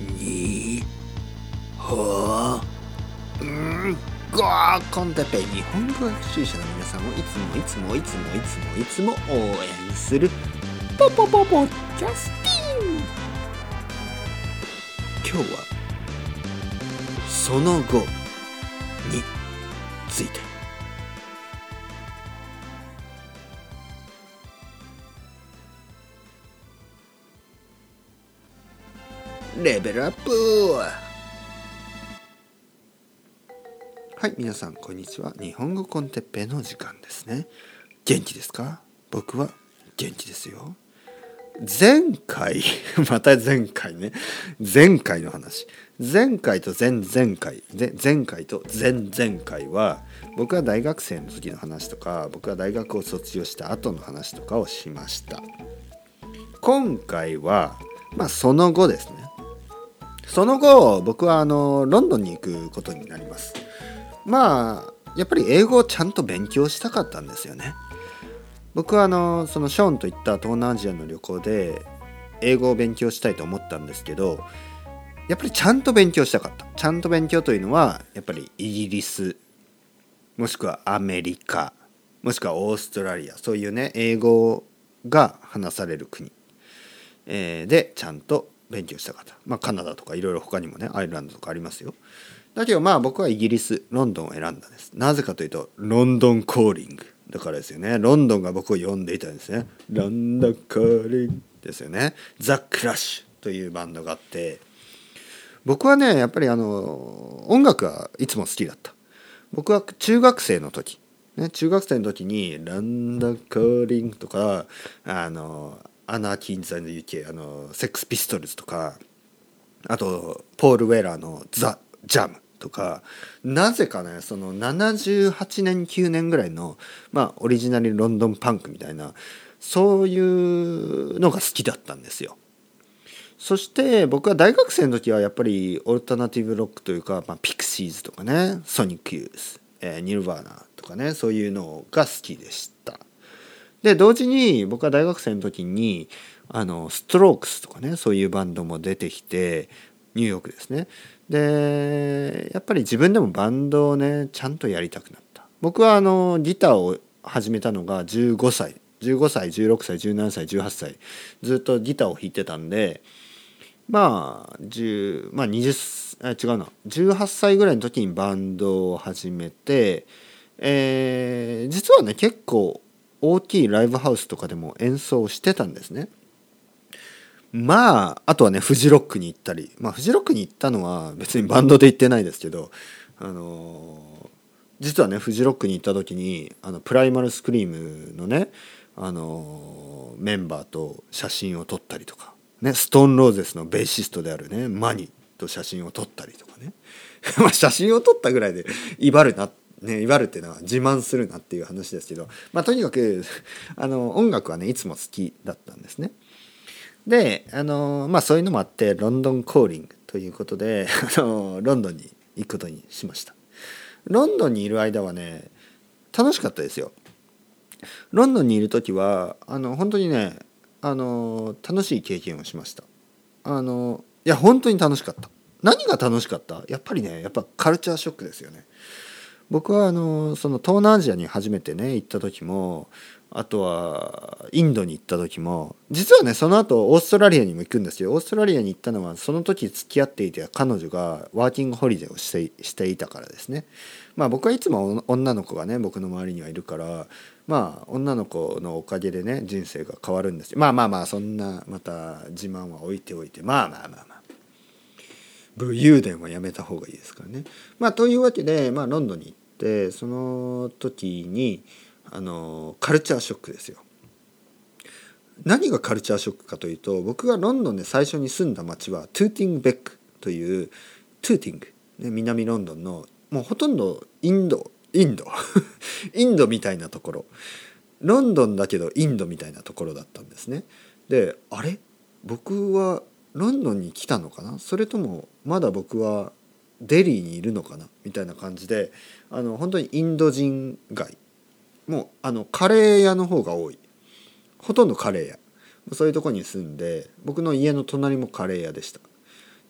にほうん。ごーコンテペ日本語学習者の皆さんをいつもいつもいつもいつもいつも応援する。ポポポポキャスティン。今日はその後について。レベルアップ。はい皆さんこんにちは。日本語コンテッペの時間ですね。元気ですか？僕は元気ですよ。前回 また前回ね。前回の話。前回と前々回。で前回と前々回は僕は大学生の時の話とか僕は大学を卒業した後の話とかをしました。今回はまあその後ですね。その後僕はあのロンドンに行くことになります。まあやっぱり英語をちゃんと勉強したかったんですよね。僕はあのそのショーンといった東南アジアの旅行で英語を勉強したいと思ったんですけどやっぱりちゃんと勉強したかった。ちゃんと勉強というのはやっぱりイギリスもしくはアメリカもしくはオーストラリアそういうね英語が話される国、えー、でちゃんと勉強したかったまあカナダとかいろいろ他にもねアイルランドとかありますよ。だけどまあ僕はイギリスロンドンを選んだんです。なぜかというとロンドンコーリング。だからですよね。ロンドンが僕を呼んでいたんですね。ロンドンコーリングですよね。ザ・クラッシュというバンドがあって。僕はねやっぱりあの音楽はいつも好きだった。僕は中学生の時。ね、中学生の時に「ランダコーリング」とかあのアナーキー・ザ・ユケあのセックス・ピストルズとかあとポール・ウェラーの「ザ・ジャム」とかなぜかねその78年9年ぐらいのまあオリジナルロンドンパンクみたいなそういうのが好きだったんですよ。そして僕は大学生の時はやっぱりオルタナティブロックというか、まあ、ピクシーズとかねソニック・ユース、えー、ニルヴァーナとかねそういうのが好きでしたで同時に僕は大学生の時にあのストロークスとかねそういうバンドも出てきてニューヨークですね。でやっぱり自分でもバンドをねちゃんとやりたくなった。僕はあのギターを始めたのが15歳。15歳16歳17歳18歳。ずっとギターを弾いてたんでまあ10まあ20あ違うな。18歳ぐらいの時にバンドを始めて、えー、実はね結構大きいライブハウスとかでも演奏してたんですね。まああとはねフジロックに行ったり。まあフジロックに行ったのは別にバンドで行ってないですけどあの、実はねフジロックに行った時にあのプライマルスクリームのねあの、メンバーと写真を撮ったりとか。ね、ストーンローゼスのベーシストであるねマニと写真を撮ったりとかね。まあ写真を撮ったぐらいで威張るなね威張るっていうのは自慢するなっていう話ですけどまあとにかく あの音楽はねいつも好きだったんですね。であのまあそういうのもあってロンドンコーリングということで あのロンドンに行くことにしました。ロンドンにいる間はね楽しかったですよ。ロンドンにいる時はあの本当にねあの楽しい経験をしましたあのいや本当に楽しかった何が楽しかった？やっぱりねやっぱカルチャーショックですよね僕はあのその東南アジアに初めてね行った時もあとはインドに行った時も実はねその後オーストラリアにも行くんですよ。オーストラリアに行ったのはその時付き合っていた彼女がワーキングホリデーをしてしていたからですね。まあ僕はいつも女の子がね僕の周りにはいるからまあ女の子のおかげでね人生が変わるんですよ。まあまあまあそんなまた自慢は置いておいて。まあまあまあまあ。武勇伝はやめた方がいいですからね。まあというわけで、まあ、ロンドンに行ってその時にあのカルチャーショックですよ。何がカルチャーショックかというと僕がロンドンで最初に住んだ町はトゥーティングベックというトゥーティング、ね、南ロンドンのもうほとんどインドインド インドみたいなところロンドンだけどインドみたいなところだったんですね。であれ？僕はロンドンに来たのかな？それともまだ僕はデリーにいるのかな？みたいな感じであの本当にインド人街。もうあのカレー屋の方が多い。ほとんどカレー屋。そういうとこに住んで僕の家の隣もカレー屋でした。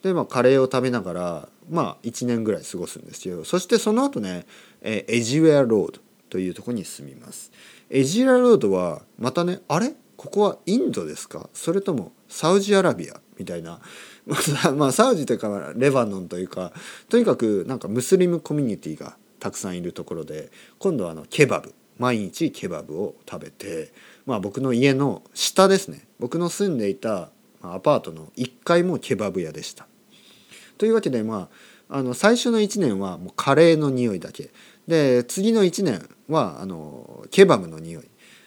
でまあカレーを食べながらまあ1年ぐらい過ごすんですよそしてその後ね、えエジウェアロードというとこに住みます。エジウェアロードはまたねあれ？ここはインドですか？それともサウジアラビア？みたいな。まあサウジというかレバノンというかとにかくなんかムスリムコミュニティがたくさんいるところで今度はあのケバブ。毎日ケバブを食べてまあ僕の家の下ですね。僕の住んでいたアパートの1階もケバブ屋でした。というわけでまああの最初の1年はもうカレーの匂いだけ。で次の1年はあのケバブの匂い。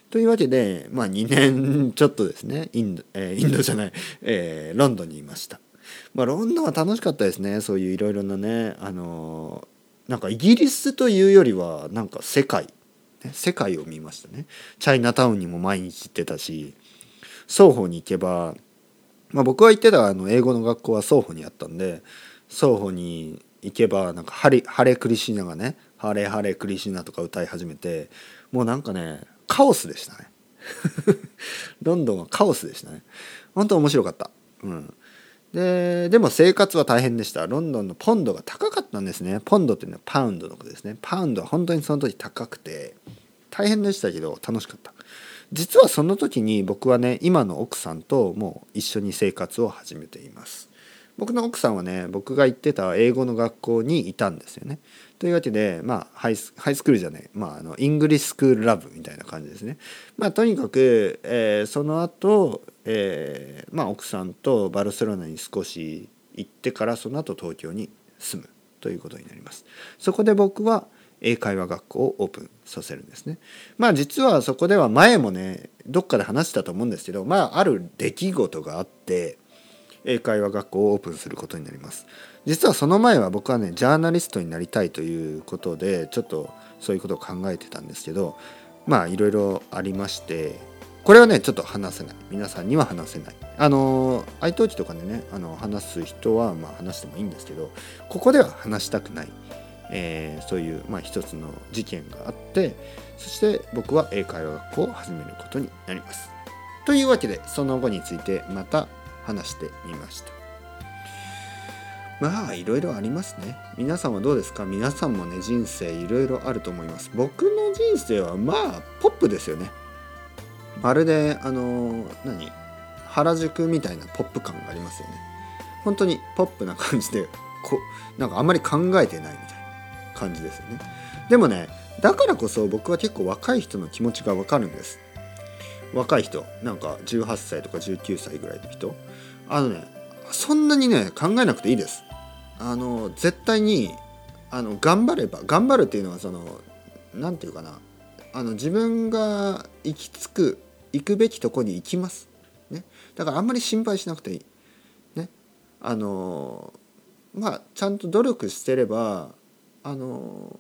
というわけで、まあ、2年ちょっとですね。インド,、えーインドじゃない、えーロンドンにいました。まあ、ロンドンは楽しかったですね。そういういろいろなねあのなんかイギリスというよりはなんか世界、ね、世界を見ましたね。チャイナタウンにも毎日行ってたし双方に行けば、まあ、僕が行ってたあの英語の学校は双方にあったんで双方に行けばなんかハレ「ハレクリシナ」がね「ハレハレクリシナ」とか歌い始めてもうなんかねカオスでしたね。ロンドンはカオスでしたね。本当面白かった。うん。ででも生活は大変でした。ロンドンのポンドが高かったんですね。ポンドっていうのはパウンドのことですね。パウンドは本当にその時高くて大変でしたけど楽しかった。実はその時に僕はね今の奥さんともう一緒に生活を始めています。僕の奥さんはね僕が行ってた英語の学校にいたんですよね。というわけでまあハイスハイスクールじゃない。まああの English School Love みたいな感じですね。まあとにかく、えーその後、えーまあ奥さんとバルセロナに少し行ってからその後東京に住むということになります。そこで僕は英会話学校をオープンさせるんですね。まあ実はそこでは前もねどっかで話したと思うんですけどまあある出来事があって英会話学校をオープンすることになります。実はその前は僕はねジャーナリストになりたいということでちょっとそういうことを考えてたんですけどまあいろいろありましてこれはねちょっと話せない。皆さんには話せない。あの愛登記とかでねあの話す人はまあ話してもいいんですけどここでは話したくない、えーそういう、まあ、一つの事件があってそして僕は英会話学校を始めることになります。というわけでその後についてまた話してみました。まあいろいろありますね。皆さんはどうですか？皆さんもね人生いろいろあると思います。僕の人生はまあポップですよね。まるであの何？原宿みたいなポップ感がありますよね。本当にポップな感じでこなんかあんまり考えてないみたいな感じですよね。でもねだからこそ僕は結構若い人の気持ちがわかるんです。若い人なんか18歳とか19歳ぐらいの人あのねそんなにね考えなくていいです。あの絶対にあの頑張れば頑張るっていうのはその何て言うかなあの自分が行き着く行くべきとこに行きます、ね、だからあんまり心配しなくていい。ね。あのまあちゃんと努力してればあの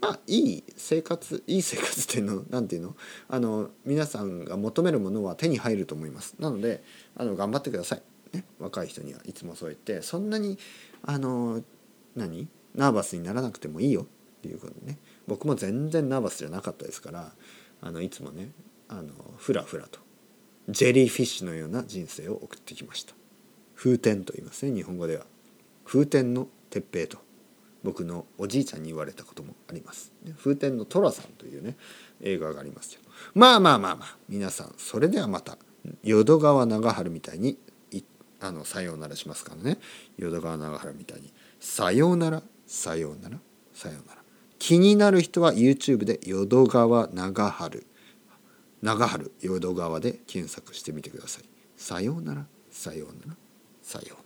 まあいい生活いい生活っていうの なんていうの？あの皆さんが求めるものは手に入ると思います。なのであの頑張ってください、ね、若い人にはいつもそう言ってそんなにあの何？ナーバスにならなくてもいいよ。っていうことね。僕も全然ナーバスじゃなかったですからあのいつもねあのふらふらとジェリーフィッシュのような人生を送ってきました。風天と言いますね日本語では。風天の鉄平と。僕のおじいちゃんに言われたこともあります。風天の寅さんというね映画がありますけどまあまあまあまあ皆さんそれではまた淀川長春みたいにいあのさようならしますからね。淀川長春みたいにさようならさようならさようなら。気になる人は YouTube で淀川長春。長春淀川で検索してみてください。さようならさようならさようなら。